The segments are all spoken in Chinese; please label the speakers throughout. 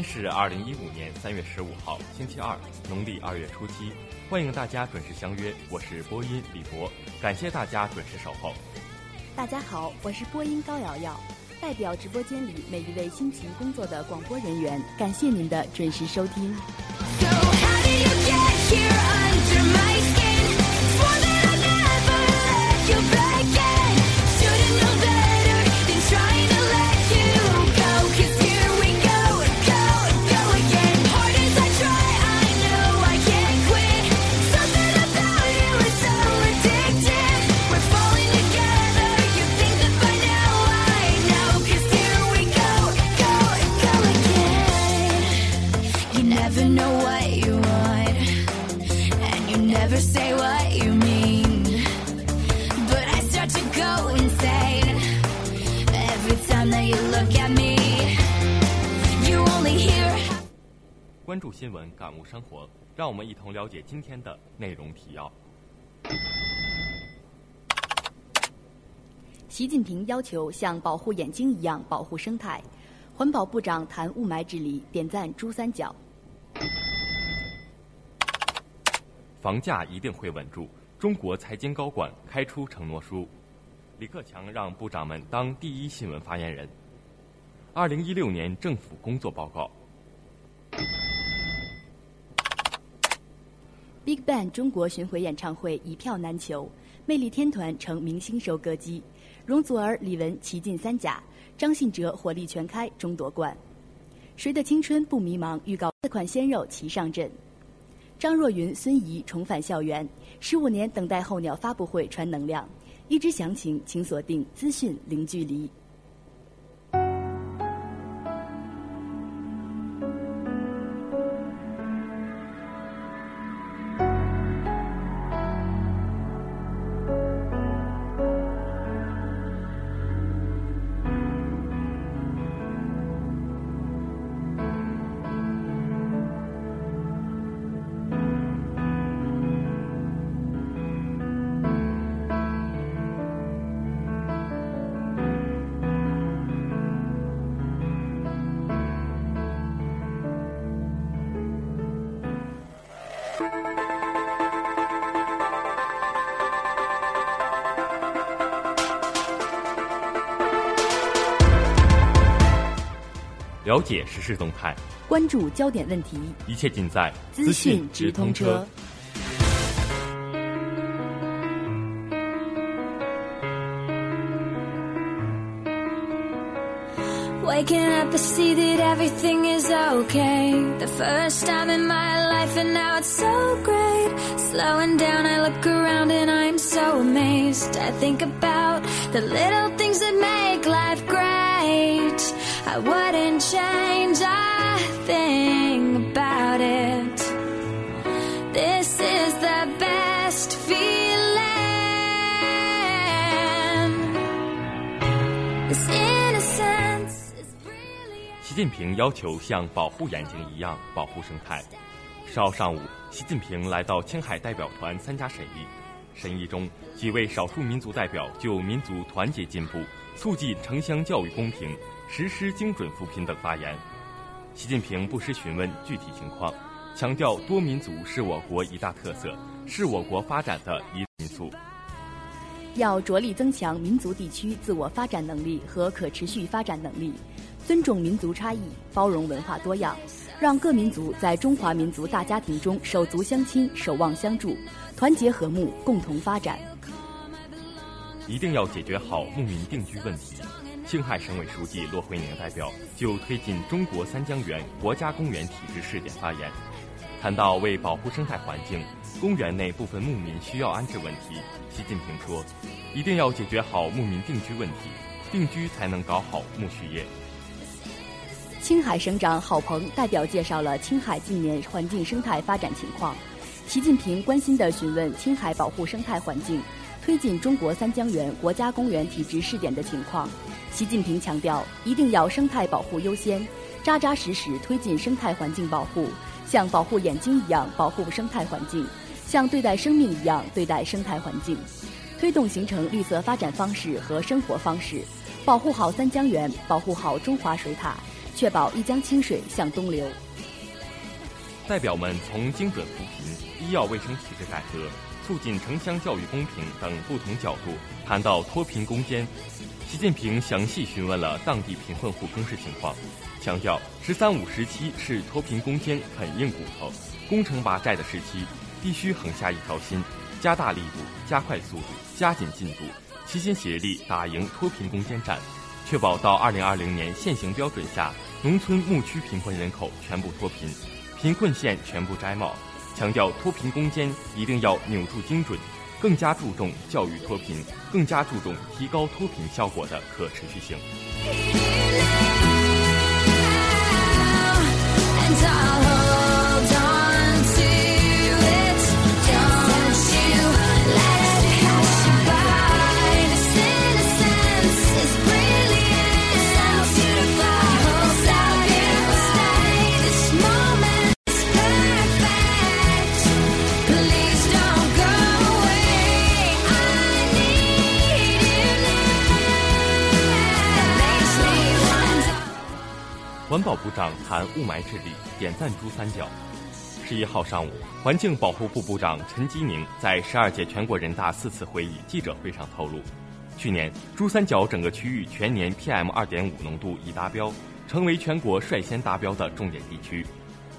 Speaker 1: 天是二零一五年三月十五号，星期二，农历二月初七，欢迎大家准时相约，我是播音李博，感谢大家准时守候。
Speaker 2: 大家好，我是播音高瑶瑶，代表直播间里每一位辛勤工作的广播人员，感谢您的准时收听。
Speaker 3: So how did you get here under my skin? Swore that I'd never let you
Speaker 1: 生活，让我们一同了解今天的内容提要。
Speaker 2: 习近平要求像保护眼睛一样保护生态，环保部长谈雾霾治理，点赞珠三角。
Speaker 1: 房价一定会稳住。中国财经高管开出承诺书，李克强让部长们当第一新闻发言人。二零一六年政府工作报告。
Speaker 2: Big Bang 中国巡回演唱会一票难求，魅力天团成明星收割机，容祖儿、李玟齐进三甲，张信哲火力全开终夺冠。谁的青春不迷茫？预告四款鲜肉齐上阵。张若昀、孙怡重返校园，十五年等待候鸟发布会传能量。一知详情，请锁定资讯零距离。
Speaker 1: 了解时事动态，
Speaker 2: 关注焦点问题，
Speaker 1: 一切尽在
Speaker 2: 资讯直通车。
Speaker 3: Waking up, I see that everything is okay. The first time in my life, and now it's so great. Slowing down, I look around and I'm so amazed. I think about the little things that make life great. I wouldn't change a thing about it. This is the best feeling. This innocence is brilliant.
Speaker 1: 习近平要求像保护眼睛一样保护生态。十号上午，习近平来到青海代表团参加审议。审议中，几位少数民族代表就民族团结进步、促进城乡教育公平、实施精准扶贫等发言。习近平不时询问具体情况，强调多民族是我国一大特色，是我国发展的一因素。
Speaker 2: 要着力增强民族地区自我发展能力和可持续发展能力，尊重民族差异，包容文化多样，让各民族在中华民族大家庭中手足相亲、守望相助，团结和睦，共同发展。
Speaker 1: 一定要解决好牧民定居问题。青海省委书记骆惠宁代表就推进中国三江源国家公园体制试点发言，谈到为保护生态环境，公园内部分牧民需要安置问题，习近平说，一定要解决好牧民定居问题，定居才能搞好牧畜业。
Speaker 2: 青海省长郝鹏代表介绍了青海近年环境生态发展情况。习近平关心地询问青海保护生态环境、推进中国三江源国家公园体制试点的情况。习近平强调，一定要生态保护优先，扎扎实实推进生态环境保护，像保护眼睛一样保护生态环境，像对待生命一样对待生态环境，推动形成绿色发展方式和生活方式，保护好三江源，保护好中华水塔。确保一江清水向东流。
Speaker 1: 代表们从精准扶贫、医药卫生体制改革、促进城乡教育公平等不同角度谈到脱贫攻坚。习近平详细询问了当地贫困户公示情况，强调“十三五”时期是脱贫攻坚啃硬骨头、攻城拔寨的时期，必须横下一条心，加大力度、加快速度、加紧进度，齐心协力打赢脱贫攻坚战。确保到二零二零年现行标准下，农村牧区贫困人口全部脱贫，贫困县全部摘帽。强调脱贫攻坚一定要扭住精准，更加注重教育脱贫，更加注重提高脱贫效果的可持续性。环保部长谈雾霾治理，点赞珠三角。十一号上午，环境保护部部长陈吉宁在十二届全国人大四次会议记者会上透露，去年珠三角整个区域全年 PM 二点五浓度已达标，成为全国率先达标的重点地区。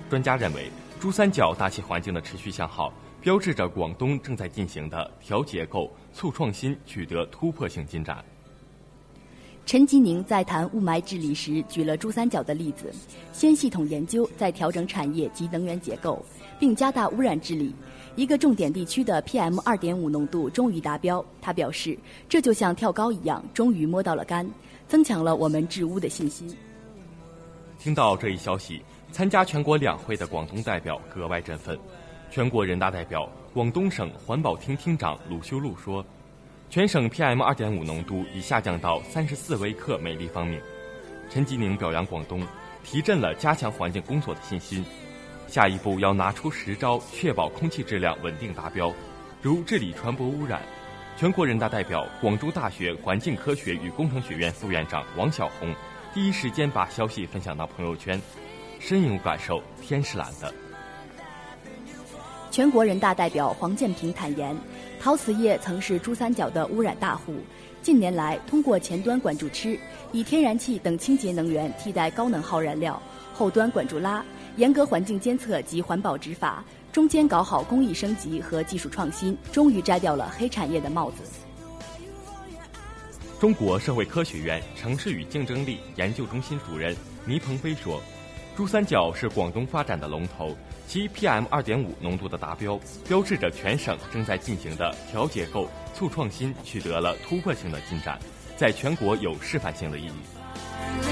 Speaker 1: 专家认为，珠三角大气环境的持续向好，标志着广东正在进行的调结构、促创新取得突破性进展。
Speaker 2: 陈吉宁在谈雾霾治理时举了珠三角的例子，先系统研究，再调整产业及能源结构，并加大污染治理。一个重点地区的 PM 二点五浓度终于达标，他表示，这就像跳高一样，终于摸到了杆，增强了我们治污的信心。
Speaker 1: 听到这一消息，参加全国两会的广东代表格外振奋。全国人大代表、广东省环保厅厅长鲁修路说：“全省 PM 二点五浓度已下降到三十四微克每立方米。”陈吉宁表扬广东，提振了加强环境工作的信心。下一步要拿出实招，确保空气质量稳定达标，如治理船舶污染。全国人大代表、广州大学环境科学与工程学院副院长王晓红第一时间把消息分享到朋友圈，深有感受，天是蓝的。
Speaker 2: 全国人大代表黄建平坦言，陶瓷业曾是珠三角的污染大户，近年来，通过前端管住吃，以天然气等清洁能源替代高能耗燃料；后端管住拉，严格环境监测及环保执法；中间搞好工艺升级和技术创新，终于摘掉了黑产业的帽子。
Speaker 1: 中国社会科学院城市与竞争力研究中心主任倪鹏飞说：“珠三角是广东发展的龙头，其 PM 二点五浓度的达标，标志着全省正在进行的调结构、促创新取得了突破性的进展，在全国有示范性的意义。”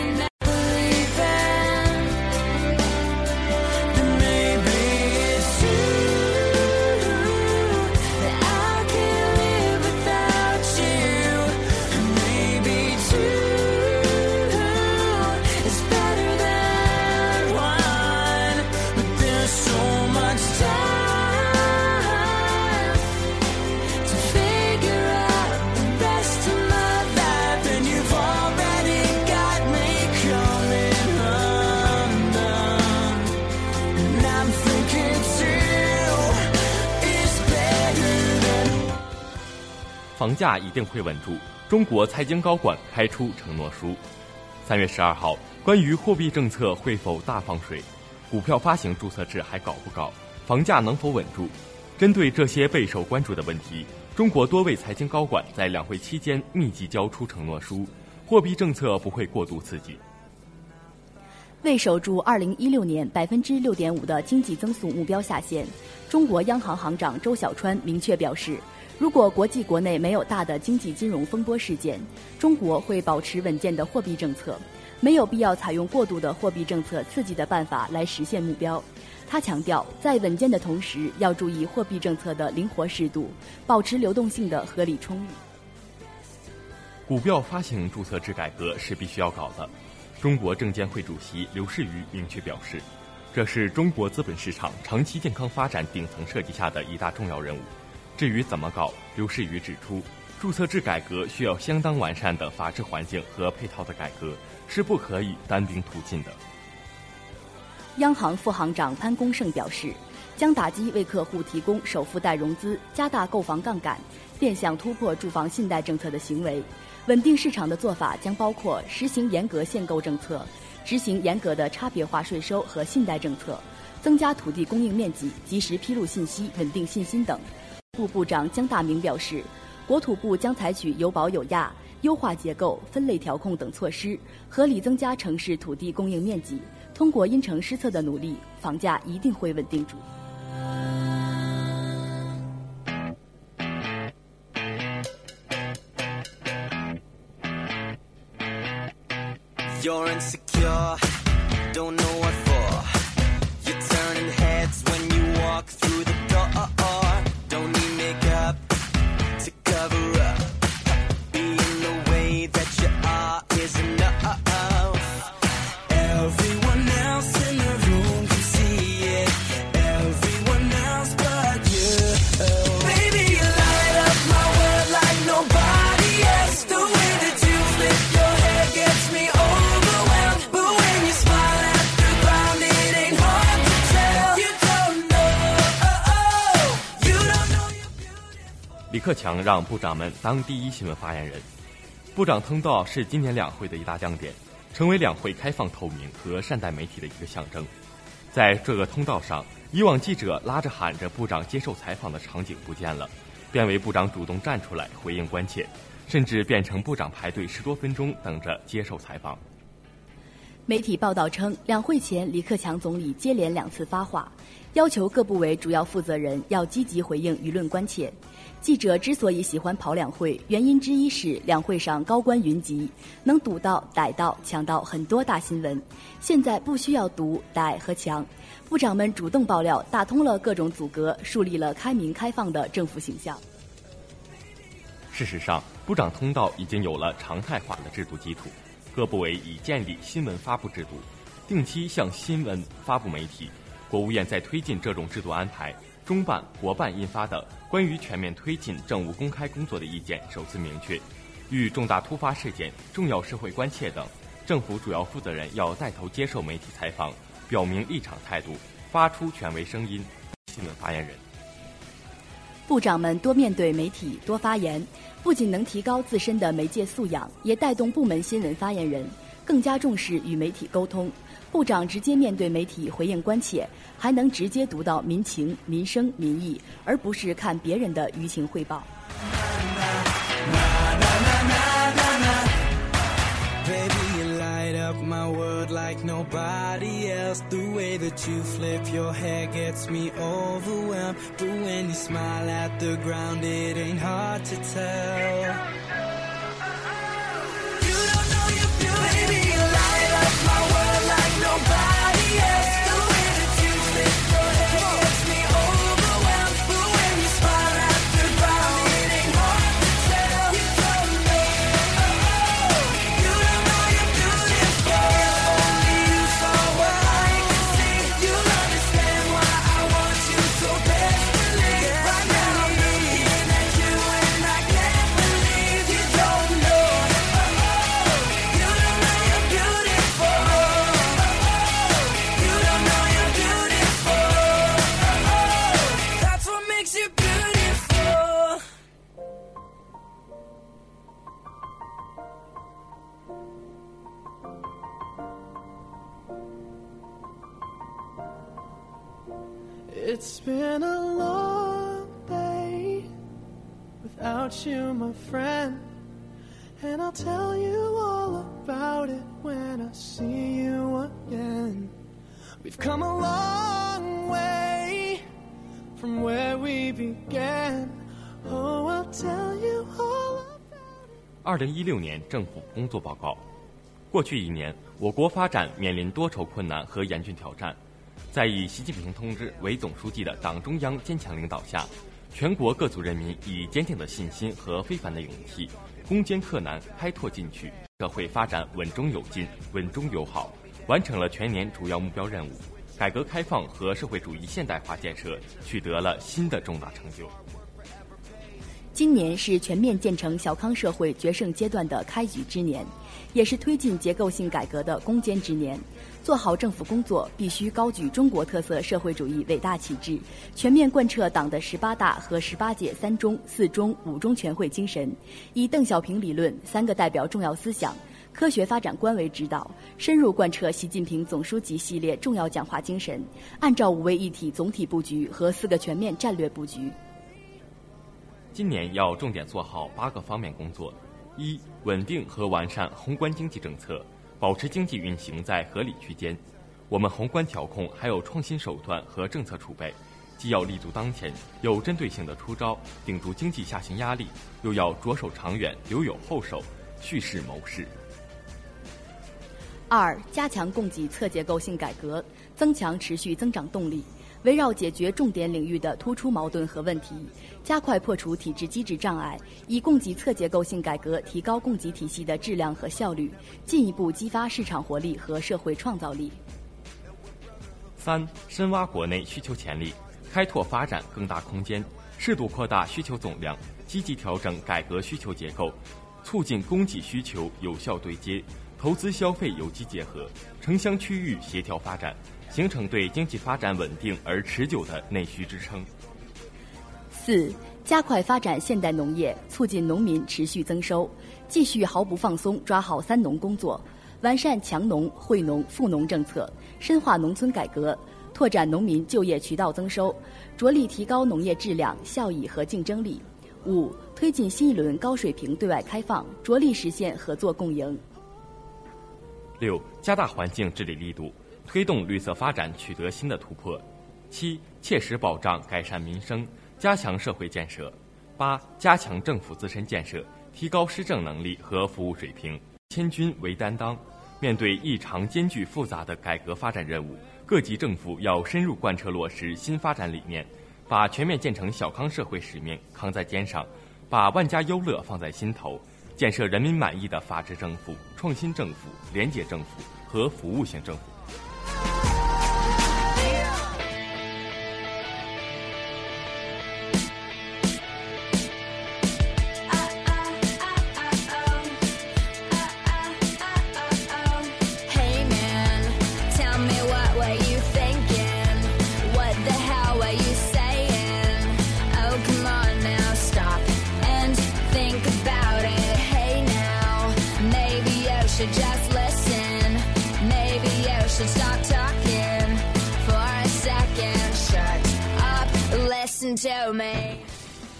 Speaker 1: 房价一定会稳住。中国财经高管开出承诺书。三月十二号，关于货币政策会否大放水，股票发行注册制还搞不搞，房价能否稳住？针对这些备受关注的问题，中国多位财经高管在两会期间密集交出承诺书，货币政策不会过度刺激。
Speaker 2: 为守住2016年百分之六点五的经济增速目标下限，中国央行行长周小川明确表示，如果国际国内没有大的经济金融风波事件，中国会保持稳健的货币政策，没有必要采用过度的货币政策刺激的办法来实现目标。他强调，在稳健的同时，要注意货币政策的灵活适度，保持流动性的合理充裕。
Speaker 1: 股票发行注册制改革是必须要搞的。中国证监会主席刘士余明确表示，这是中国资本市场长期健康发展顶层设计下的一大重要任务。至于怎么搞，刘士余指出，注册制改革需要相当完善的法治环境和配套的改革，是不可以单兵突进的。
Speaker 2: 央行副行长潘功胜表示，将打击为客户提供首付贷融资、加大购房杠杆、变相突破住房信贷政策的行为。稳定市场的做法将包括实行严格限购政策，执行严格的差别化税收和信贷政策，增加土地供应面积，及时披露信息，稳定信心等。部部长江大明表示，国土部将采取有保有压、优化结构、分类调控等措施，合理增加城市土地供应面积。通过因城施策的努力，房价一定会稳定住。
Speaker 4: You're insecure, don't know
Speaker 1: 李克强让部长们当第一新闻发言人。部长通道是今年两会的一大亮点，成为两会开放透明和善待媒体的一个象征。在这个通道上，以往记者拉着喊着部长接受采访的场景不见了，变为部长主动站出来回应关切，甚至变成部长排队十多分钟等着接受采访。
Speaker 2: 媒体报道称，两会前，李克强总理接连两次发话，要求各部委主要负责人要积极回应舆论关切。记者之所以喜欢跑两会，原因之一是两会上高官云集，能堵到、逮到、抢到很多大新闻。现在不需要堵、逮和抢，部长们主动爆料，打通了各种阻隔，树立了开明开放的政府形象。
Speaker 1: 事实上，部长通道已经有了常态化的制度基础，各部委已建立新闻发布制度，定期向新闻发布媒体。国务院在推进这种制度安排，中办、国办印发的《关于全面推进政务公开工作的意见》首次明确，遇重大突发事件、重要社会关切等，政府主要负责人要带头接受媒体采访，表明立场态度，发出权威声音。新闻发言人。
Speaker 2: 部长们多面对媒体、多发言，不仅能提高自身的媒介素养，也带动部门新闻发言人更加重视与媒体沟通。部长直接面对媒体回应关切，还能直接读到民情、民生、民意，而不是看别人的舆情汇报。
Speaker 4: Nobody else.
Speaker 5: A friend. And I'll tell you all about it when I see you again. We've come a long way from where we began. Oh, I'll tell you all about it.
Speaker 1: 二零一六年政府工作报告。过去一年，我国发展面临多重困难和严峻挑战。在以习近平同志为总书记的党中央坚强领导下，全国各族人民以坚定的信心和非凡的勇气，攻坚克难，开拓进取，社会发展稳中有进，稳中有好，完成了全年主要目标任务，改革开放和社会主义现代化建设取得了新的重大成就。
Speaker 2: 今年是全面建成小康社会决胜阶段的开局之年，也是推进结构性改革的攻坚之年。做好政府工作，必须高举中国特色社会主义伟大旗帜，全面贯彻党的十八大和十八届三中、四中、五中全会精神，以邓小平理论、三个代表重要思想、科学发展观为指导，深入贯彻习近平总书记系列重要讲话精神，按照五位一体总体布局和四个全面战略布局。
Speaker 1: 今年要重点做好八个方面工作：一、稳定和完善宏观经济政策，保持经济运行在合理区间。我们宏观调控还有创新手段和政策储备，既要立足当前，有针对性的出招，顶住经济下行压力，又要着手长远，留有后手，蓄势谋事。
Speaker 2: 二、加强供给侧结构性改革，增强持续增长动力。围绕解决重点领域的突出矛盾和问题，加快破除体制机制障碍，以供给侧结构性改革提高供给体系的质量和效率，进一步激发市场活力和社会创造力。
Speaker 1: 三、深挖国内需求潜力，开拓发展更大空间，适度扩大需求总量，积极调整改革需求结构，促进供给需求有效对接，投资消费有机结合，城乡区域协调发展，形成对经济发展稳定而持久的内需支撑。
Speaker 2: 四、加快发展现代农业，促进农民持续增收，继续毫不放松抓好“三农”工作，完善强农、惠农、富农政策，深化农村改革，拓展农民就业渠道增收，着力提高农业质量、效益和竞争力。五、推进新一轮高水平对外开放，着力实现合作共赢。
Speaker 1: 六、加大环境治理力度，推动绿色发展取得新的突破。七、切实保障改善民生，加强社会建设。八、加强政府自身建设，提高施政能力和服务水平。千军为担当，面对异常艰巨复杂的改革发展任务，各级政府要深入贯彻落实新发展理念，把全面建成小康社会使命扛在肩上，把万家优乐放在心头，建设人民满意的法治政府、创新政府、廉洁政府和服务型政府。
Speaker 3: Bye.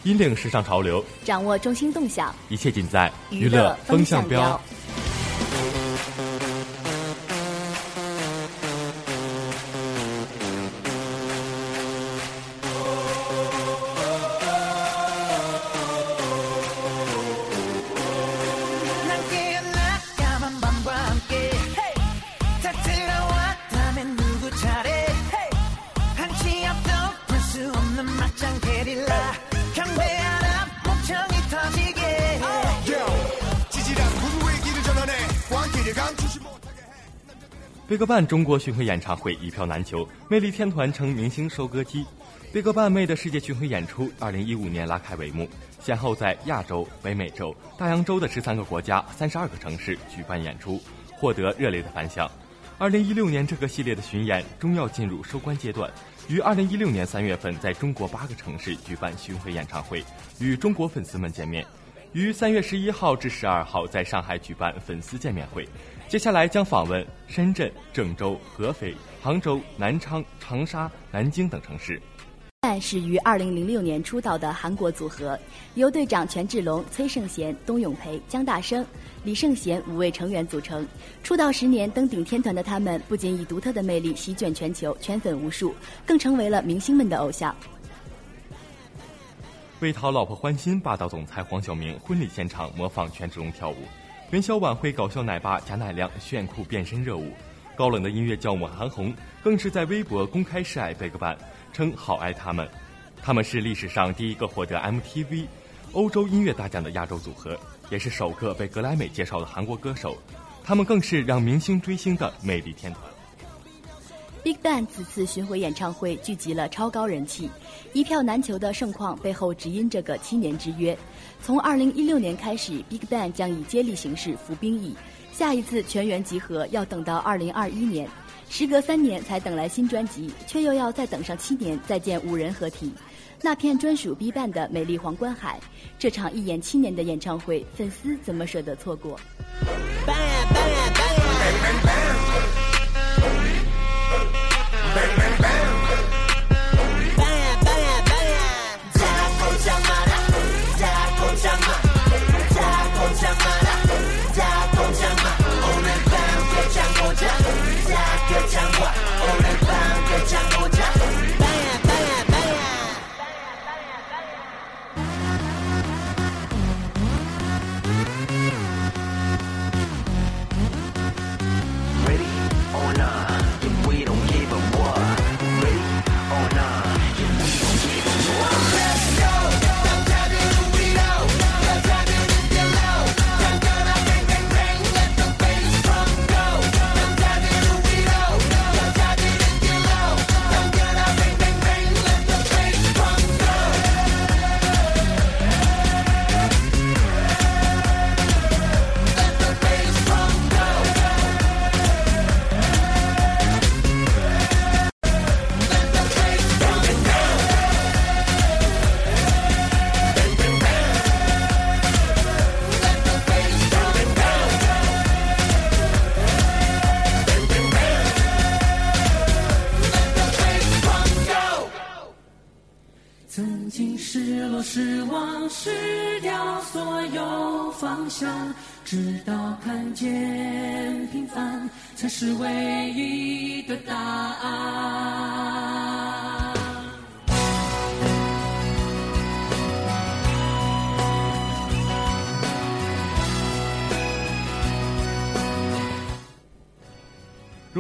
Speaker 1: 引领时尚潮流，
Speaker 2: 掌握中心动向，
Speaker 1: 一切尽在
Speaker 2: 娱乐
Speaker 1: 风
Speaker 2: 向
Speaker 1: 标。。贝格伴中国巡回演唱会一票难求，魅力天团成明星收割机。贝格伴妹的世界巡回演出，二零一五年拉开帷幕，先后在亚洲、北美洲、大洋洲的十三个国家、三十二个城市举办演出，获得热烈的反响。二零一六年这个系列的巡演终要进入收官阶段，于二零一六年三月份在中国八个城市举办巡回演唱会，与中国粉丝们见面。于三月十一号至十二号在上海举办粉丝见面会，接下来将访问深圳、郑州、合肥、杭州、南昌、长沙、南京等城市。
Speaker 2: 但是于二零零六年出道的韩国组合，由队长权志龙、崔胜贤、东永培、姜大生、李圣贤五位成员组成。出道十年登顶天团的他们，不仅以独特的魅力席卷全球，圈粉无数，更成为了明星们的偶像。
Speaker 1: 为讨老婆欢心，霸道总裁黄晓明婚礼现场模仿权志龙跳舞，元宵晚会搞笑奶爸贾乃亮炫酷变身热舞，高冷的音乐教母韩红更是在微博公开示爱 BigBang，，称好爱他们。他们是历史上第一个获得 MTV 欧洲音乐大奖的亚洲组合，也是首个被格莱美介绍的韩国歌手。他们更是让明星追星的魅力天团。
Speaker 2: BigBang 此次巡回演唱会聚集了超高人气，一票难求的盛况背后只因这个七年之约。从2016年开始，BigBang 将以接力形式服兵役，下一次全员集合要等到2021年。时隔三年才等来新专辑，却又要再等上七年再见五人合体。那片专属 BigBang 的美丽皇冠海，这场一演七年的演唱会，粉丝怎么舍得错过？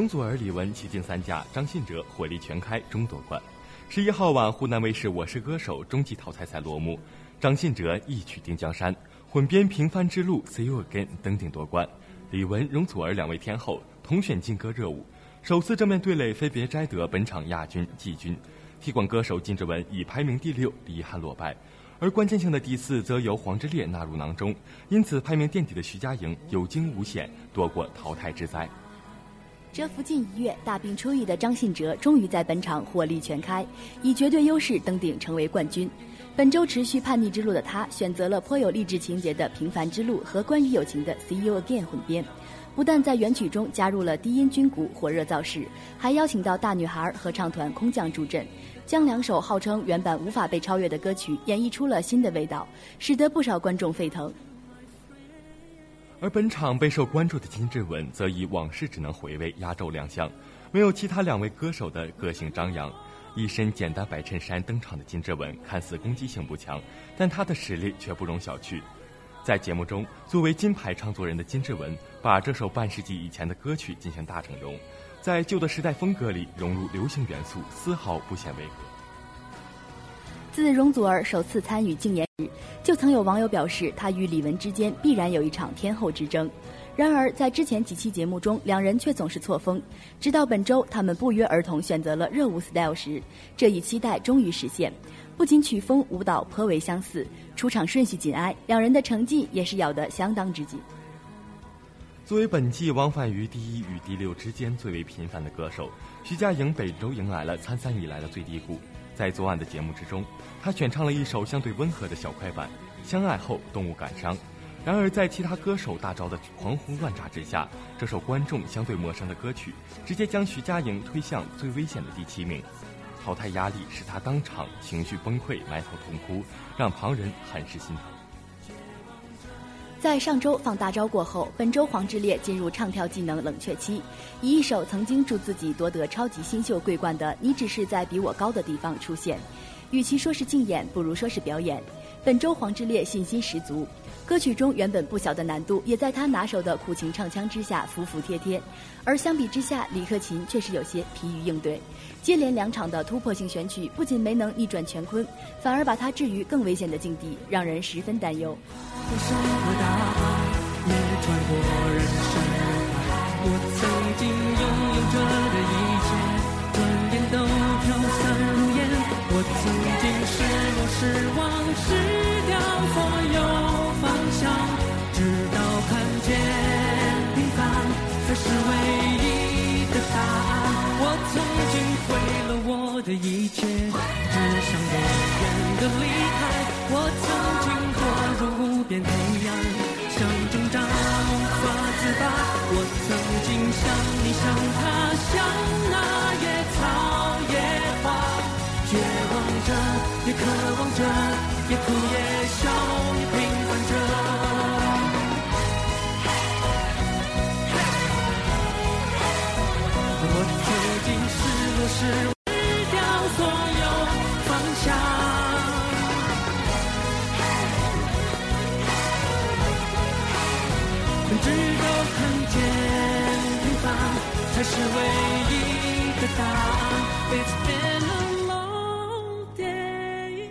Speaker 1: 祖儿、李玟齐进三甲，张信哲火力全开终夺冠。十一号晚，湖南卫视《我是歌手》终极淘汰赛落幕，张信哲一曲定江山，混编《平凡之路》See You Again 登顶夺冠。李玟、容祖儿两位天后同选劲歌热舞，首次正面对垒，分别摘得本场亚军、季军。踢馆歌手金志文以排名第六遗憾落败，而关键性的第四则由黄致列纳入囊中，因此排名垫底的徐佳莹有惊无险，躲过淘汰之灾。
Speaker 2: 蛰伏近一月，大病初愈的张信哲终于在本场火力全开，以绝对优势登顶成为冠军。本周持续叛逆之路的他，选择了颇有励志情节的《平凡之路》和关于友情的《See You Again》混编，不但在原曲中加入了低音军鼓火热造势，还邀请到大女孩合唱团空降助阵，将两首号称原版无法被超越的歌曲演绎出了新的味道，使得不少观众沸腾。
Speaker 1: 而本场备受关注的金志文，则以《往事只能回味》压轴亮相，没有其他两位歌手的个性张扬。一身简单白衬衫登场的金志文，看似攻击性不强，但他的实力却不容小觑。在节目中，作为金牌唱作人的金志文，把这首半世纪以前的歌曲进行大整容，在旧的时代风格里融入流行元素，丝毫不显违和。
Speaker 2: 自容祖儿首次参与竞演时，就曾有网友表示，她与李玟之间必然有一场天后之争。然而，在之前几期节目中，两人却总是错峰。直到本周，他们不约而同选择了热舞 style 时，这一期待终于实现。不仅曲风、舞蹈颇为相似，出场顺序紧挨，两人的成绩也是咬得相当之紧。
Speaker 1: 作为本季往返于第一与第六之间最为频繁的歌手，徐佳莹本周迎来了参赛以来的最低谷。在昨晚的节目之中，他选唱了一首相对温和的小快板《相爱后动物感伤》。然而，在其他歌手大招的狂轰乱炸之下，这首观众相对陌生的歌曲，直接将徐佳莹推向最危险的第七名。淘汰压力使她当场情绪崩溃，埋头痛哭，让旁人很是心疼。
Speaker 2: 在上周放大招过后，本周黄致列进入唱跳技能冷却期，以一首曾经助自己夺得超级新秀桂冠的《你只是在比我高的地方》出现。与其说是竞演，不如说是表演。本周黄致列信心十足，歌曲中原本不小的难度，也在他拿手的苦情唱腔之下服服帖帖。而相比之下，李克勤却是有些疲于应对。接连两场的突破性选曲，不仅没能逆转乾坤，反而把他置于更危险的境地，让人十分担忧。
Speaker 5: 我曾经拥有着的一切，转眼都飘散如烟。我曾经失落失望，失掉所有的一切，只想永远的离开。我曾经堕入无边黑暗，想挣扎无法自拔。我曾经像你，像他，像那野草野花，绝望着，也渴望着，也哭也笑，也平凡着。我曾经失落失 直到看见平凡才是唯一的答案。It's been a long day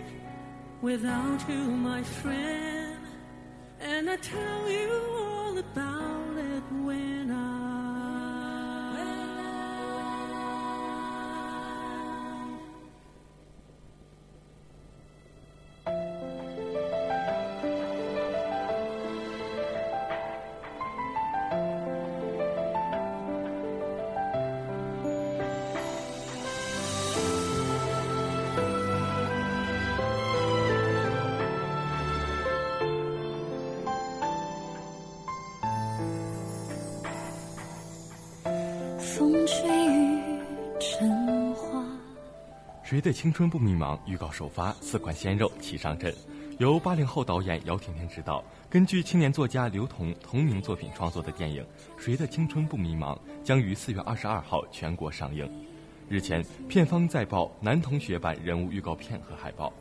Speaker 5: without you, my friend, and I tell you all about
Speaker 1: 谁的青春不迷茫？预告首发，四款鲜肉齐上阵，由八零后导演姚甜甜执导，根据青年作家刘同同名作品创作的电影《谁的青春不迷茫》将于四月二十二号全国上映。日前，片方在曝男同学版人物预告片和海报，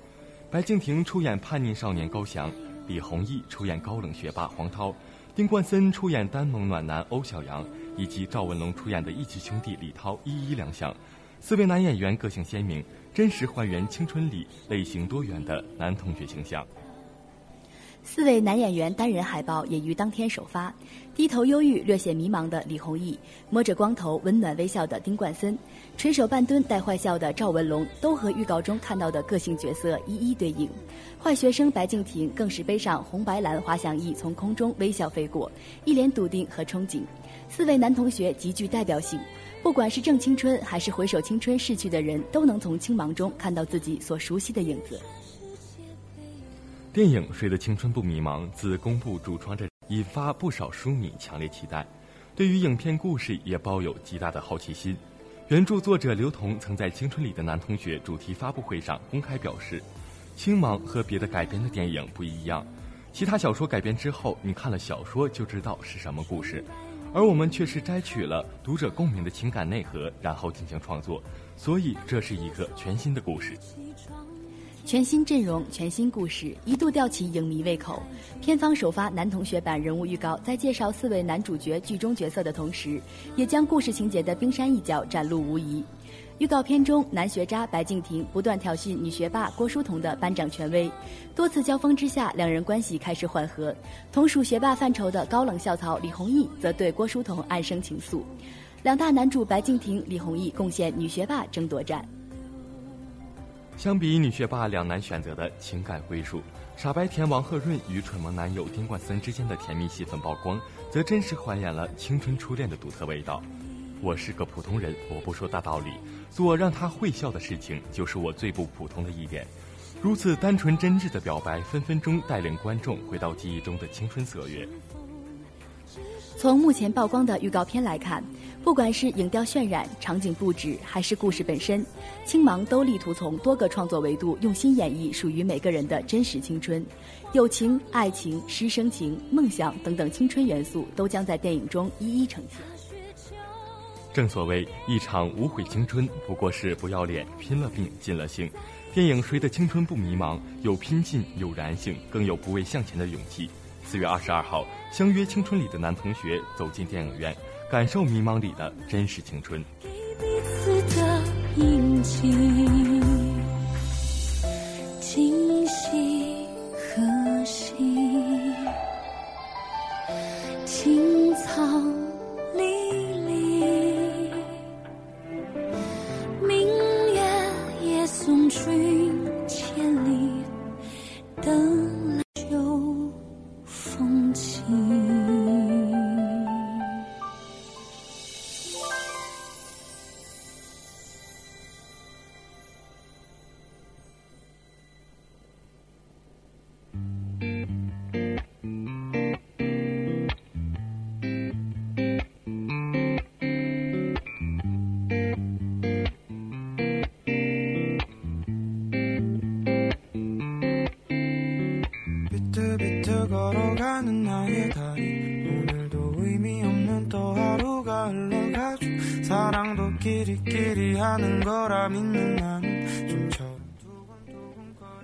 Speaker 1: 白敬亭出演叛逆少年高翔，李弘毅出演高冷学霸黄涛，丁冠森出演呆萌暖男欧小阳，以及赵文龙出演的义气兄弟李涛一一亮相。四位男演员个性鲜明，真实还原青春里类型多元的男同学形象。
Speaker 2: 四位男演员单人海报也于当天首发，低头忧郁、略显迷茫的李弘毅，摸着光头、温暖微笑的丁冠森，垂手半蹲带坏笑的赵文龙，都和预告中看到的个性角色一一对应。坏学生白敬亭更是背上红白蓝滑翔翼从空中微笑飞过，一脸笃定和憧憬。四位男同学极具代表性，不管是正青春还是回首青春逝去的人，都能从青芒中看到自己所熟悉的影子。
Speaker 1: 电影《谁的青春不迷茫》自公布主创这引发不少书迷强烈期待，对于影片故事也抱有极大的好奇心。原著作者刘同曾在《青春里的男同学》主题发布会上公开表示：“青芒和别的改编的电影不一样，其他小说改编之后，你看了小说就知道是什么故事，而我们却是摘取了读者共鸣的情感内核，然后进行创作，所以这是一个全新的故事。”
Speaker 2: 全新阵容、全新故事，一度吊起影迷胃口。片方首发男同学版人物预告，在介绍四位男主角剧中角色的同时，也将故事情节的冰山一角展露无遗。预告片中，男学渣白敬亭不断挑衅女学霸郭书彤的班长权威，多次交锋之下，两人关系开始缓和。同属学霸范畴的高冷校草李弘毅则对郭书彤暗生情愫。两大男主白敬亭、李弘毅贡献女学霸争夺战。
Speaker 1: 相比女学霸两难选择的情感归属，傻白甜王鹤润与蠢萌男友丁冠森之间的甜蜜戏份曝光，则真实还原了青春初恋的独特味道。我是个普通人，我不说大道理，做让他会笑的事情，就是我最不普通的一点。如此单纯真挚的表白，分分钟带领观众回到记忆中的青春岁月。
Speaker 2: 从目前曝光的预告片来看，不管是影调渲染、场景布置，还是故事本身，青芒都力图从多个创作维度用心演绎属于每个人的真实青春，友情、爱情、师生情、梦想等等青春元素都将在电影中一一呈现。
Speaker 1: 正所谓一场无悔青春，不过是不要脸拼了命尽了性。电影《谁的青春不迷茫》有拼劲，有燃性，更有不畏向前的勇气。四月二十二号，相约青春里的男同学走进电影院，感受迷茫里的真实青春。
Speaker 3: 给彼此的印记，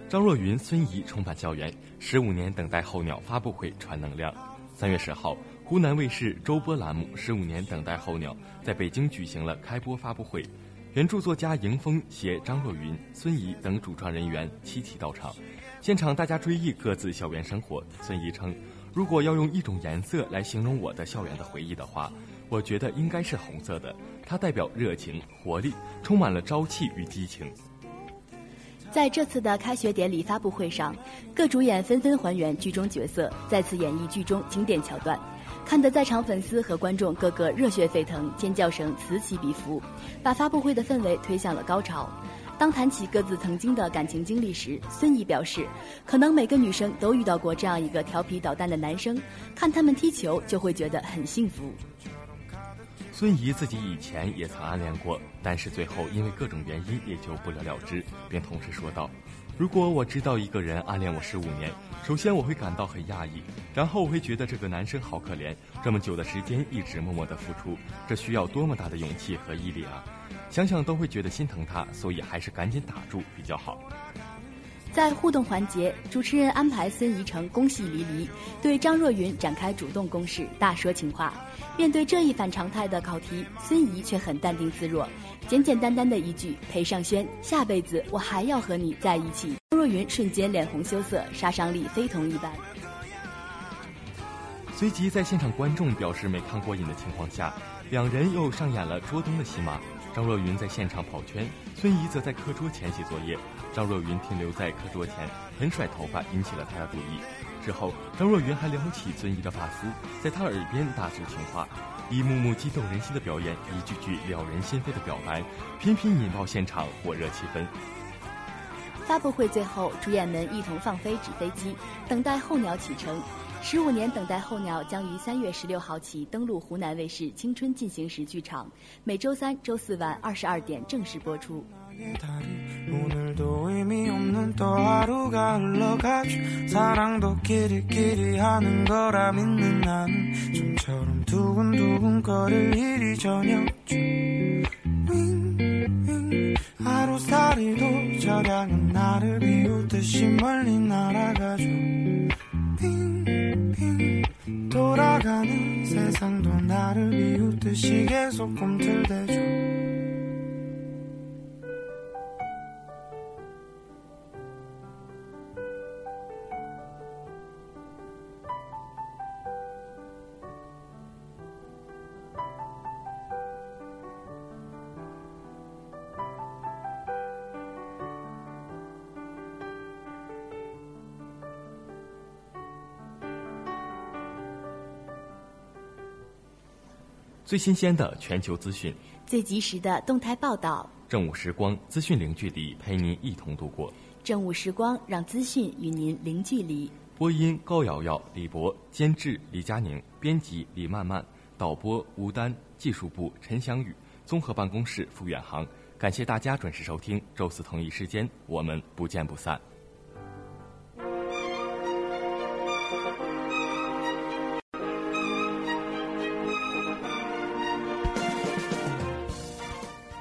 Speaker 1: 张若昀、孙怡重返校园，十五年等待候鸟发布会传能量。三月十号，湖南卫视周播栏目《十五年等待候鸟》在北京举行了开播发布会。原著作家迎风携张若昀、孙怡等主创人员齐齐到场，现场大家追忆各自校园生活。孙怡称：“如果要用一种颜色来形容我的校园的回忆的话，我觉得应该是红色的，它代表热情、活力，充满了朝气与激情。”
Speaker 2: 在这次的开学典礼发布会上，各主演纷纷还原剧中角色，再次演绎剧中经典桥段，看得在场粉丝和观众个个热血沸腾，尖叫声此起彼伏，把发布会的氛围推向了高潮。当谈起各自曾经的感情经历时，孙怡表示，可能每个女生都遇到过这样一个调皮捣蛋的男生，看他们踢球就会觉得很幸福。
Speaker 1: 孙怡自己以前也曾暗恋过，但是最后因为各种原因也就不了了之，并同时说道：“如果我知道一个人暗恋我十五年，首先我会感到很压抑，然后我会觉得这个男生好可怜，这么久的时间一直默默的付出，这需要多么大的勇气和毅力啊！想想都会觉得心疼他，所以还是赶紧打住比较好。”
Speaker 2: 在互动环节，主持人安排孙怡成恭喜离离，对张若昀展开主动攻势，大说情话。面对这一反常态的考题，孙怡却很淡定自若，简简单单的一句“裴尚轩，下辈子我还要和你在一起”，张若昀瞬间脸红羞涩，杀伤力非同一般。
Speaker 1: 随即在现场观众表示没看过瘾的情况下，两人又上演了捉东的戏码。张若昀在现场跑圈，孙怡则在课桌前写作业。张若昀停留在课桌前，很甩头发，引起了他的注意。之后，张若昀还撩起孙怡的发丝，在她耳边大诉情话，一幕幕激动人心的表演，一句句撩人心扉的表白，频频引爆现场火热气氛。
Speaker 2: 发布会最后，主演们一同放飞纸飞机，等待候鸟启程。十五年等待候鸟将于三月十六号起登陆湖南卫视《青春进行时》剧场，每周三、周四晚二十二点正式播出。
Speaker 6: 오늘도 의미 없는 또 하루가 흘러가죠. 사랑도 끼리끼리 하는 거라 믿는 나는 좀처럼 두근두근 거릴 일이 전혀 없죠 윙윙. 하루살이도 저량은 나를 비웃듯이 멀리 날아가죠. 빙빙. 돌아가는 세상도 나를 비웃듯이 계속 꿈틀대죠《
Speaker 1: 最新鲜的全球资讯，
Speaker 2: 最及时的动态报道，
Speaker 1: 正午时光资讯零距离，陪您一同度过。
Speaker 2: 正午时光让资讯与您零距离。
Speaker 1: 播音高瑶瑶、李博，监制李佳宁，编辑李曼曼，导播吴丹，技术部陈翔宇，综合办公室付远航。感谢大家准时收听，周四同一时间我们不见不散。